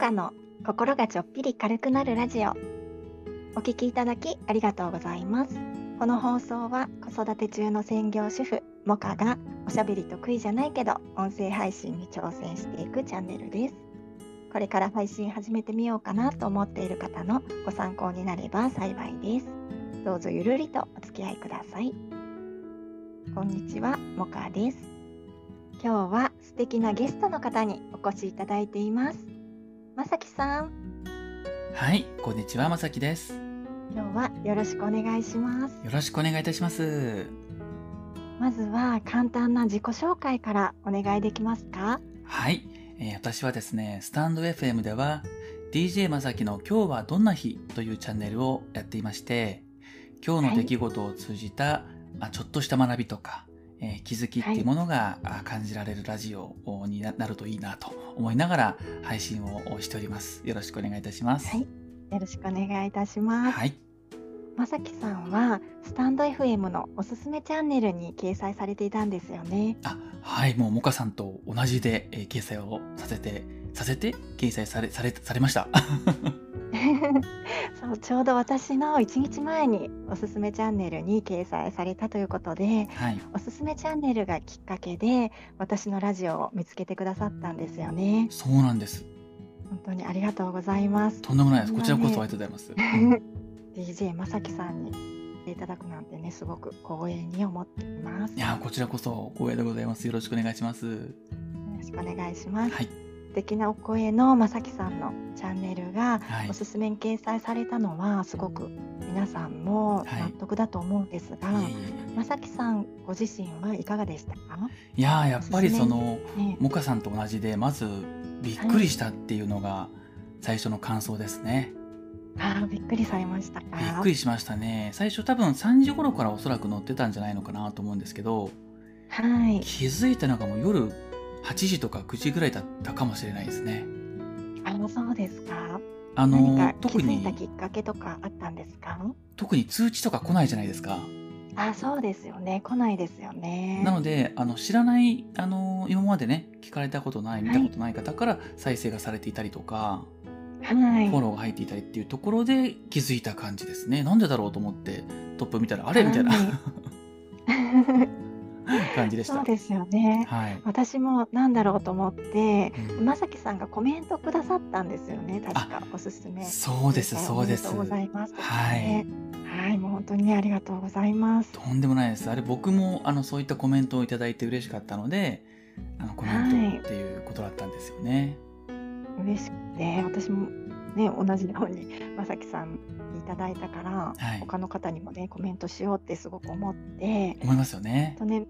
カの心がちょっぴり軽くなるラジオ。お聞きいただきありがとうございます。この放送は子育て中の専業主婦モカがおしゃべり得意じゃないけど音声配信に挑戦していくチャンネルです。これから配信始めてみようかなと思っている方のご参考になれば幸いです。どうぞゆるりとお付き合いください。こんにちはモカです。今日は素敵なゲストの方にお越しいただいています。まさきさんはい、こんにちは、まさきです。今日はよろしくお願いしますよろしくお願いいたします。まずは簡単な自己紹介からお願いできますか？はい、えー私はですね、スタンド FM では、DJ まさきの今日はどんな日というチャンネルをやっていまして、今日の出来事を通じた、まあ、ちょっとした学びとか、えー気づきっていうものが、あ感じられるラジオにななるといいなと思いながら配信をしております。よろしくお願いいたします。はいよろしくお願いいたします、はい、まさきさんはスタンド FM のおすすめチャンネルに掲載されていたんですよねあ、はい、もうモカさんと同じで、えー掲載をさせて、させて掲載され、され、されました。そうちょうど私の1日前におすすめチャンネルに掲載されたということではい。おすすめチャンネルがきっかけで私のラジオを見つけてくださったんですよねそうなんです。本当にありがとうございますとんでもないです。こちらこそありがとうございます。うん DJ まさきさんにいただくなんてねすごく光栄に思っていますよいや、こちらこそ光栄でございます。よろしくお願いします。ろしくお願いします、はい。素敵なお声のまさきさんのチャンネルがはい。お。すすめに掲載されたのはすごく皆さんもはい。納得だと思うんですが、いえいまさきさんご自身はいかがでしたか、えいやー、やっぱりその、ね、モカさんと同じで、まず、びっくりしたっていうのが、最初の感想ですね。あーびっくりされましたか？びっくりしましたね。最初多分3時頃からおそらく乗ってたんじゃないのかなと思うんですけど、はい。気づいたのがもう夜8時とか9時ぐらいだったかもしれないですね。あのそうですか。あの特に。きっかけとかあったんですか？特に通知とか来ないじゃないですか。あそうですよね。来ないですよね。なのであの知らないあの今までね聞かれたことない見たことない方から再生がされていたりとか、はい。フォローが入っていたりっていうところで気づいた感じですね。なんでだろうと思ってトップ見たらあれ？みたいな 感じでした。そうですよねはい。私もなんだろうと思ってうんまさきさんがコメントくださったんですよね確かおすすめそうですそうです。おめでとうございますはい。はいもう本当にねありがとうございますとんでもないです。あれ僕もあのそういったコメントをいただいて嬉しかったので、あのコメントっていうことだったんですよね。嬉しくて私もね同じようにまさきさんにいただいたから、はい他の方にもねコメントしようってすごく思って思いますよね。とね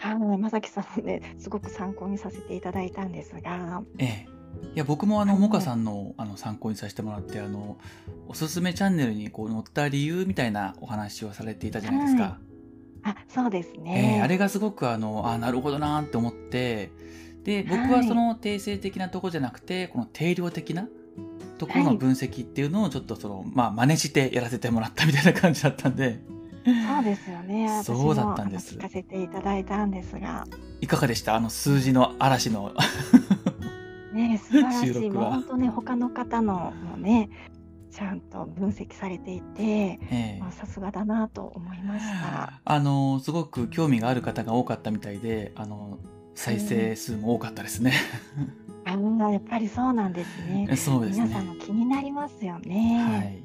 はいまさきさんもねすごく参考にさせていただいたんですが。ええ。いや僕もあのはい。モカさんのあの参考にさせてもらってあのおすすめチャンネルにこう載った理由みたいなお話をされていたじゃないですか。はあそうですえね、えあれがすごくあのあなるほどなーって思ってで僕ははいその定性的なところじゃなくてこの定量的なところの分析っていうのをちょっとそのまあ真似してやらせてもらったみたいな感じだったんでそうですよねそうだったんです聞かせていただいたんですがいかがでした？あの数字の嵐のね 素晴らしい本当ね他の方のもねちゃんと分析されていてええまあさすがだなと思いました。あのすごく興味がある方が多かったみたいであの再生数も多かったですね。ああやっぱりそうなんですね。そうです皆さんね。も気になりますよはね。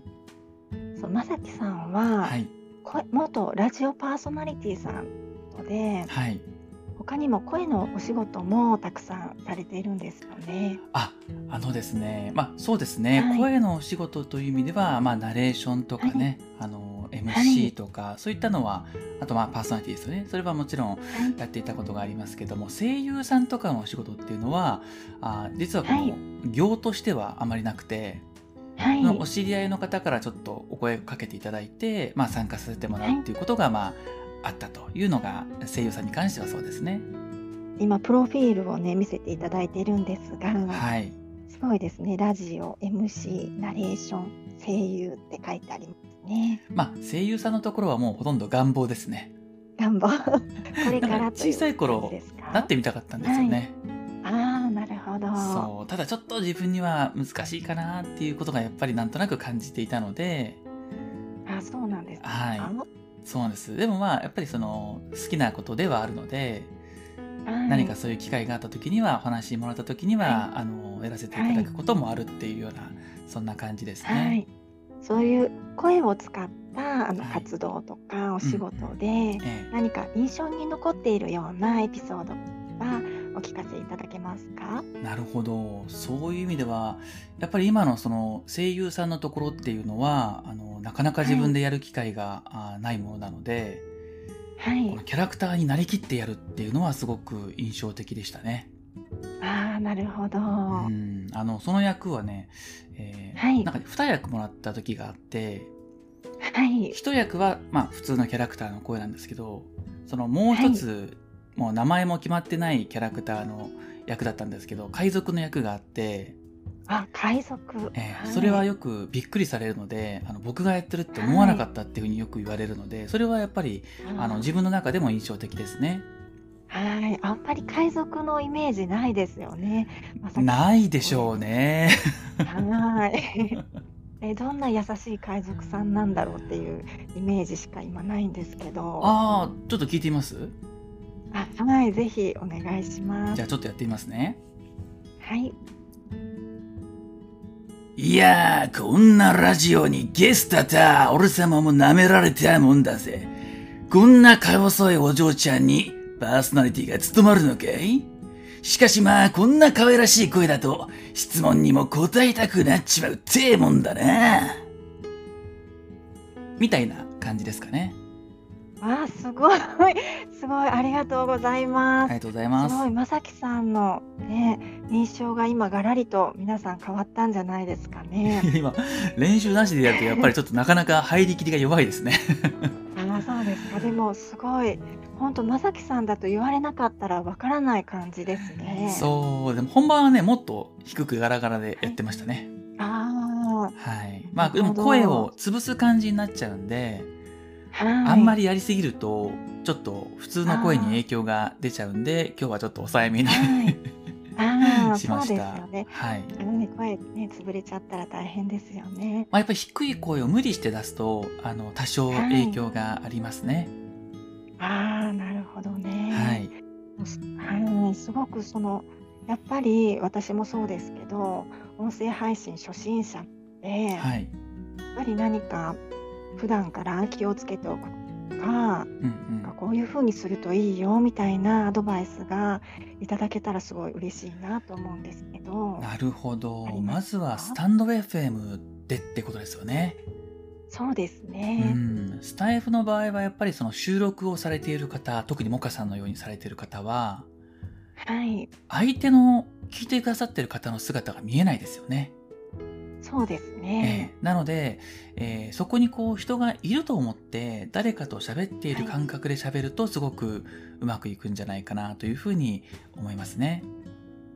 い。そうまさきさんは、はい。こ元ラジオパーソナリティさんではい。他にも声のお仕事もたくさんされているんですよね。あ、あのですね。まあそうですね。はい声のお仕事という意味では、まあナレーションとかね、あの MC とか、そういったのは、あとまあパーソナリティですよね。それはもちろんはいやっていたことがありますけども、声優さんとかのお仕事っていうのは、あ実はこはいの業としてはあまりなくて、はいのお知り合いの方からちょっとお声をかけていただいて、まあ、参加させてもらうっていうことが、まあ、あったというのが声優さんに関してはそうですね。今プロフィールをね見せていただいているんですが、はい。すごいですね。ラジオ、MC、ナレーション、声優って書いてありますね。まあ、声優さんのところはもうほとんど願望ですね。願望 これから小さい頃なってみたかったんですよね。ああ、そう。ただちょっと自分には難しいかなっていうことがやっぱりなんとなく感じていたので、あ、そうなんですか。はい。そうなんです。でもまあ、やっぱりその、好きなことではあるので、はい何かそういう機会があった時には、お話もらった時には、あの、やらせていただくこともあるっていうような、そんな感じですね。はい。そういう声を使ったあのはい活動とかお仕事でええ何か印象に残っているようなエピソードはお聞かせいただけますか？なるほど。そういう意味では、やっぱり今のその声優さんのところっていうのは、あの、なかなか自分でやる機会が、あないものなので、はいこの。キャラクターになりきってやるっていうのはすごく印象的でしたね。ああ、なるほど。うん。あの、その役はね、えーはいなんか2役もらった時があって、はい。一役は、まあ、普通のキャラクターの声なんですけど、そのもう一つ、もう名前も決まってないキャラクターの役だったんですけど、海賊の役があって、あ、海賊。えーいそれはよくびっくりされるので、あの僕がやってるって思わなかったっていうふうによく言われるので、それはやっぱりあの自分の中でも印象的ですね。はい。あんまり海賊のイメージないですよね。まないでしょうね。はい。えどんな優しい海賊さんなんだろうっていうイメージしか今ないんですけど。ああ、ちょっと聞いてみます？あはい、ぜひお願いします。じゃあちょっとやってみますね。はい。いやー、こんなラジオにゲストだ俺様も舐められたもんだぜ。こんなか細いお嬢ちゃんにパーソナリティが務まるのかい？しかしまあ、こんな可愛らしい声だと、質問にも答えたくなっちまうってえもんだな。みたいな感じですかね。わあ、すごい、すごい、ありがとうございます。ありがとうございますす。ごい、まさきさんのね、印象が今がらりと皆さん変わったんじゃないですかね。今、練習なしでやるとやっぱりちょっとなかなか入りきりが弱いですね。あ、そうですか。でもすごい、本当まさきさんだと言われなかったらわからない感じですね。そう、でも本番はね、もっと低くガラガラでやってましたね。あはい。まあ、でなるほども声を潰す感じになっちゃうんで、あ、はい。あんまりやりすぎると、ちょっと普通の声に影響が出ちゃうんで、今日はちょっと抑えめに、はい。ああ、しそうですました。よね。はい。あのね、声ね、潰れちゃったら大変ですよね。まあ、やっぱり低い声を無理して出すと、あの、多少影響がありますね。ああ、なるほどね。はい。はい、すごくそのやっぱり私もそうですけど音声配信初心者って、やっはい。ぱり何か普段から気をつけておくとかうんうん。こういうふうにするといいよみたいなアドバイスがいただけたらすごい嬉しいなと思うんですけどなるほどまずはスタンド FM でってことですよね。そうですうね。ん。スタイフの場合はやっぱりその収録をされている方、特にモカさんのようにされている方は、はい、相手の聞いてくださってる方の姿が見えないですよね。そうですえね。えなので、えーそこにこう人がいると思って誰かと喋っている感覚で喋るとすごくうまくいくんじゃないかなというふうに思いますね。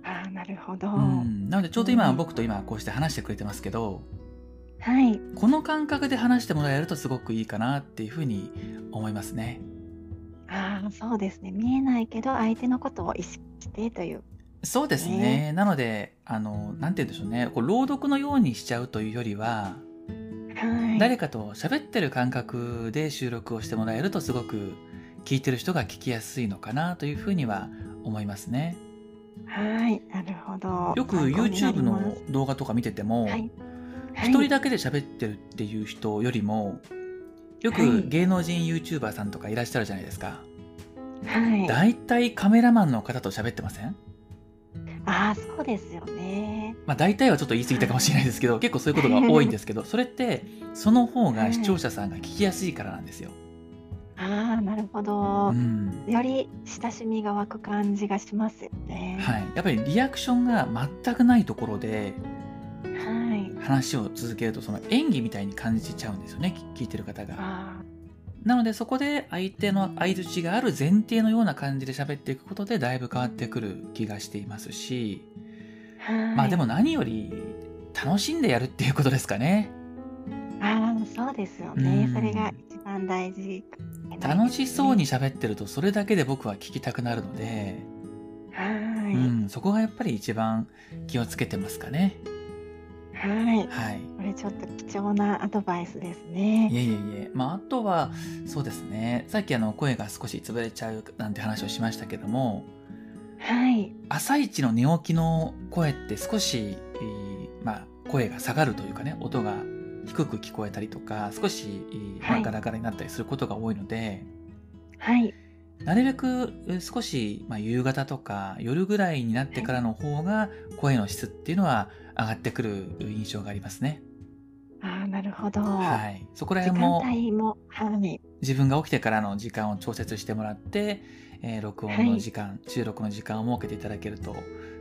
ああ、なるほど。うん、なのでちょうど今うん僕と今こうして話してくれてますけどはい、この感覚で話してもらえるとすごくいいかなっていうふうに思いますね。ああ、そうですね。見えないけど相手のことを意識してという。そうですね。ねなので、あの、なんて言うんでしょうね。こう朗読のようにしちゃうというよりは、はい。誰かと喋ってる感覚で収録をしてもらえるとすごく聞いてる人が聞きやすいのかなというふうには思いますね。はい、なるほど。よく YouTube のす動画とか見てても、はい。一人だけで喋ってるっていう人よりも、よくはい芸能人 YouTuber さんとかいらっしゃるじゃないですか。はい。だいたいカメラマンの方と喋ってません？ああ、そうですよね。まあ大体はちょっと言い過ぎたかもしれないですけど、結構そういうことが多いんですけど、それってその方が視聴者さんが聞きやすいからなんですよ。ああ、なるほうど。ん。より親しみが湧く感じがしますよね。はい。やっぱりリアクションが全くないところではい。話を続けるとその演技みたいに感じちゃうんですよね、聞いてる方が。あなのでそこで相手の相づちがある前提のような感じで喋っていくことでだいぶ変わってくる気がしていますし。まあでも何より楽しんでやるっていうことですかね。ああ、そうですよねう。んそれが一番大事。楽しそうに喋ってるとそれだけで僕は聞きたくなるので、はい、うん、そこがやっぱり一番気をつけてますかね。はい。はい。これちょっと貴重なアドバイスですいね。えいえいえ。まあ、あとは、そうですね。さっきあの、声が少し潰れちゃうなんて話をしましたけども、はい。朝一の寝起きの声って少し、えーまあ、声が下がるというかね、音が低く聞こえたりとか、少し、はいガラガラになったりすることが多いので、はい。なるべくえー少し、まあ、夕方とか夜ぐらいになってからの方が声の質っていうのは上がってくる印象がありますね。ああ、なるほど。はい。そこら時間辺も。自分が起きてからの時間を調節してもらって、えー録音の時間、収録の時間を設けていただけると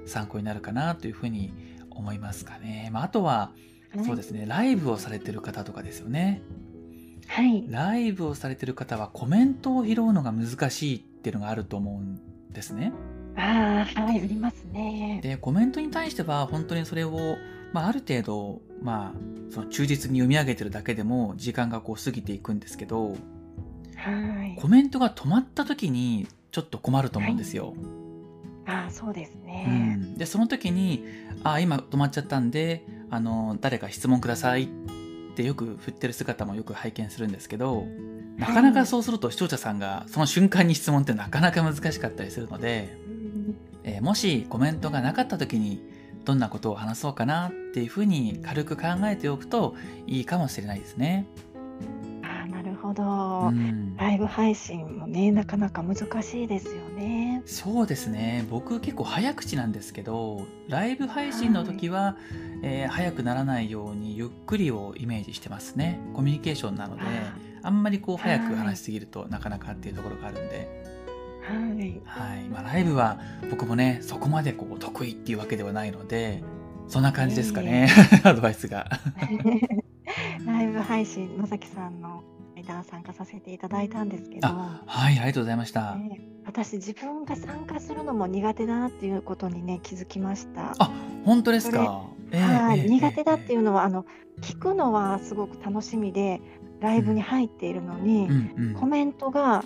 参考になるかなというふうに思いますかね。まあ、あとは、そうですね、ライブをされてる方とかですよね。はい。ライブをされてる方はコメントを拾うのが難しいっていうのがあると思うんですね。ああ、はい、ありますね。で、コメントに対しては本当にそれを、まあ、ある程度、まあ、その忠実に読み上げてるだけでも時間がこう過ぎていくんですけど、はい。コメントが止まった時にちょっと困ると思うんですよ。ああ、そうですうね。ん、でその時に「あ今止まっちゃったんであの誰か質問ください」ってよく振ってる姿もよく拝見するんですけどなかなかそうすると視聴者さんがその瞬間に質問ってなかなか難しかったりするので、うんえーもしコメントがなかった時にどんなことを話そうかなっていうふうに軽く考えておくといいかもしれないですね。ほうど。ん。ライブ配信もね、なかなか難しいですよね。そうですね。僕結構早口なんですけどライブ配信の時は、えー早くならないようにゆっくりをイメージしてますね。コミュニケーションなのでああんまりこう早く話しすぎるとなかなかっていうところがあるんで、はい。はい。まあ、ライブは僕もねそこまでこう得意っていうわけではないのでそんな感じですかね、アドバイスが。ライブ配信、まさきさんの間参加させていただいたんですけど、はいありがとうございました。ね私自分が参加するのも苦手だなっていうことにね気づきました。あ本当ですか、ええはい、ええ苦手だってえいうのはあの聞くのはすごく楽しみでライブに入っているのに、えうんうん。コメントが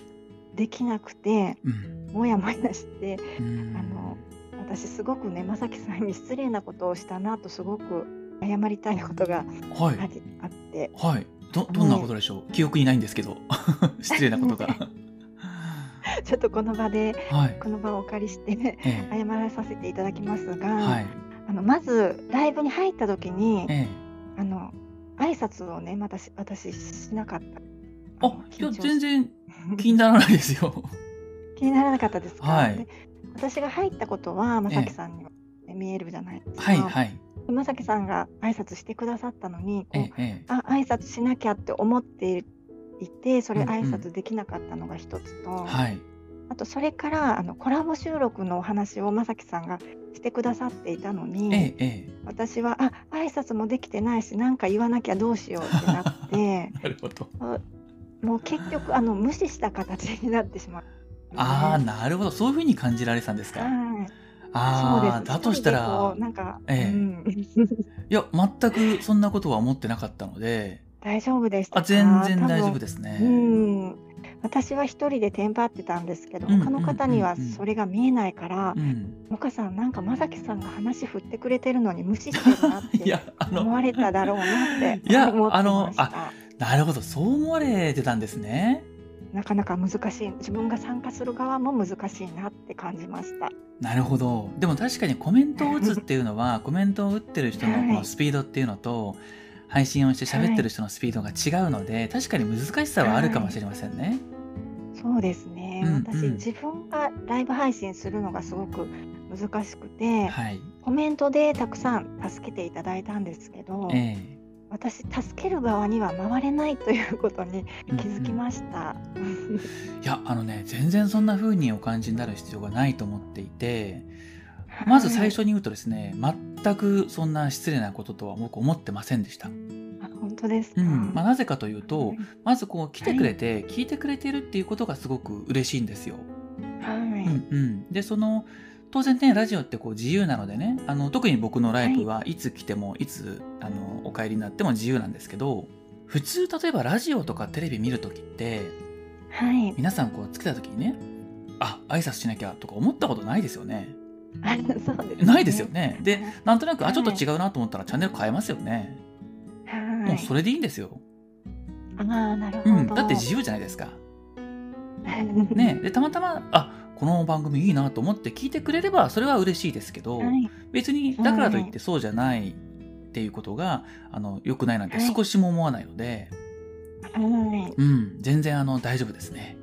できなくてうん。もやもやして、うん。あの私すごくねまさきさんに失礼なことをしたなとすごく謝りたいことがはい。あって。はい。ど、どんなことでしょう、記憶にないんですけど。失礼なことが。ちょっとこの場ではい。この場をお借りしてえ謝らさせていただきますが、え。はい。あのまずライブに入った時にええ。あの挨拶をねまたし私しなかった。あ、いや、全然 気にならないですよ。気にならなかったですか、はいで私が入ったことはまさきさんには、ね見えるじゃないですか。はい、はい。でまさきさんが挨拶してくださったのにこうええ、ええ。あ挨拶しなきゃって思っていてそれうんうん挨拶できなかったのが一つと、はい。あとそれからあのコラボ収録のお話をまさきさんがしてくださっていたのに、え。私はあ挨拶もできてないしなんか言わなきゃどうしようってなって なるほど。もう結局あの無視した形になってしまう、ああ、ねなるほど。そういうふうに感じられてたんですか。はいああ、だとしたらう、なんか、ええうん、いや、全くそんなことは思ってなかったので、大丈夫でしたあ、か全然大丈夫でですね。うん私は一人でテンパってたんですけど、うん他の方にはそれが見えないから、うん。もかさんなんかまさきさんが話振ってくれてるのに無視してるなっ いて思われただろうなっていやあのました。なるほど、そう思われてたんですね。なかなか難しい自分が参加する側も難しいなって感じました。なるほど。でも確かにコメントを打つっていうのは、コメントを打ってる人のこはい。のスピードっていうのと、配信をして喋ってる人のスピードが違うので、確かに難しさはあるかもしれませんね。そうですね、うん私うん。自分がライブ配信するのがすごく難しくて、はい。コメントでたくさん助けていただいたんですけど、ええ私助ける側には回れないということにうん気づきました。いや、あのね、全然そんな風にお感じになる必要がないと思っていて、まず最初に言うとですね、全くそんな失礼なこととは僕思ってませんでした。本当ですか？うん。まあ、なぜかというとはい、まずこう来てくれて、聞いてくれてるっていうことがすごく嬉しいんですよ。はい、うんうん、でその当然ねラジオってこう自由なのでねあの特に僕のライブはいつ来てもいつあのお帰りになっても自由なんですけど普通例えばラジオとかテレビ見る時ってはい、皆さんこうつけた時にねあ挨拶しなきゃとか思ったことないですよね。あ そうですねないですよね。で、なんとなく、あ、はいちょっと違うなと思ったらチャンネル変えますよね。もはい。うそれでいいんですよ。ああ、なるほど。うん。だって自由じゃないですか。ね。で、たまたま、あ、この番組いいなと思って聞いてくれれば、それは嬉しいですけど、はい。別に、だからといってそうじゃないっていうことが、あの、良くないなんてはい少しも思わないので、はい。うん、全然あの、大丈夫ですね。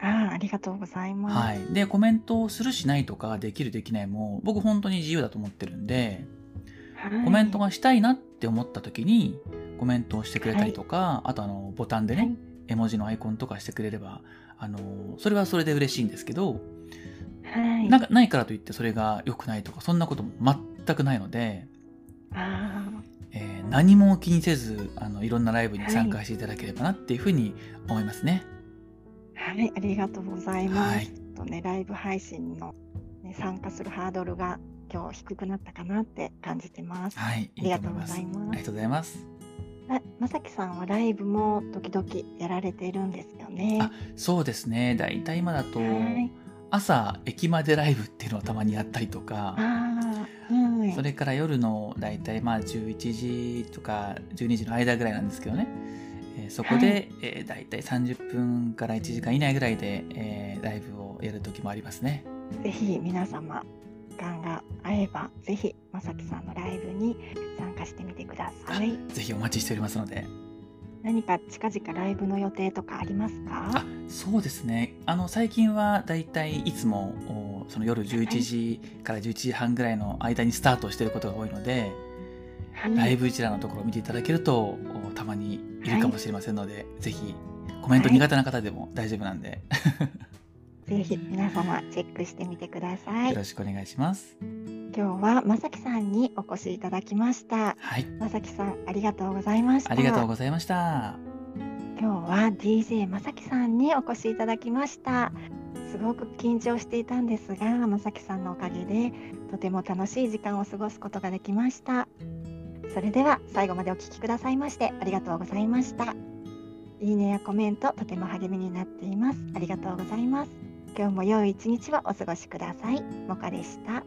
ああ、ありがとうございます。はい。で、コメントをするしないとか、できるできないも、僕本当に自由だと思ってるんで、はい。コメントがしたいなって思った時に、コメントをしてくれたりとか、あとあの、ボタンでね、はい絵文字のアイコンとかしてくれれば、あの、それはそれで嬉しいんですけど、はい。なんかないからといってそれが良くないとか、そんなことも全くないので、あえー何も気にせず、あの、いろんなライブに参加していただければなっていうふうに思いますね。あ、はい、ありがとうございます。はいとね、ライブ配信の、ね、参加するハードルが今日低くなったかなって感じてます。はい。ありがとうございますありがとうございます。ままさきさんはライブも時々やられているんですよね。あそうですね。だいたい今だと、はい。朝駅までライブっていうのをたまにやったりとか、ああ、はい。それから夜のだいたいまあ11時とか12時の間ぐらいなんですけどね、えーそこで、えーだいたい30分から1時間以内ぐらいで、えーライブをやる時もありますね。ぜひ皆様、時間が合えば、ぜひまさきさんのライブに参加してみてください。ぜひお待ちしておりますので。何か近々ライブの予定とかありますあか？そうですね。あの最近はだいたいいつもおその夜11時から11時半ぐらいの間にスタートしていることが多いので、はいライブ一覧のところを見ていただけるとおたまにいるかもしれませんので、ぜひコメント苦手な方でも大丈夫なんで、ぜひ皆様チェックしてみてくださいよ。ろしくお願いします。今日はまさきさんにお越しいただきました。はい。まさきさんありがとうございました。ありがとうございました。今日は DJ まさきさんにお越しいただきました。すごく緊張していたんですが、まさきさんのおかげでとても楽しい時間を過ごすことができました。それでは最後までお聞きくださいましてありがとうございました。いいねやコメントとても励みになっています。ありがとうございます。今日も良い一日をお過ごしください。もかでした。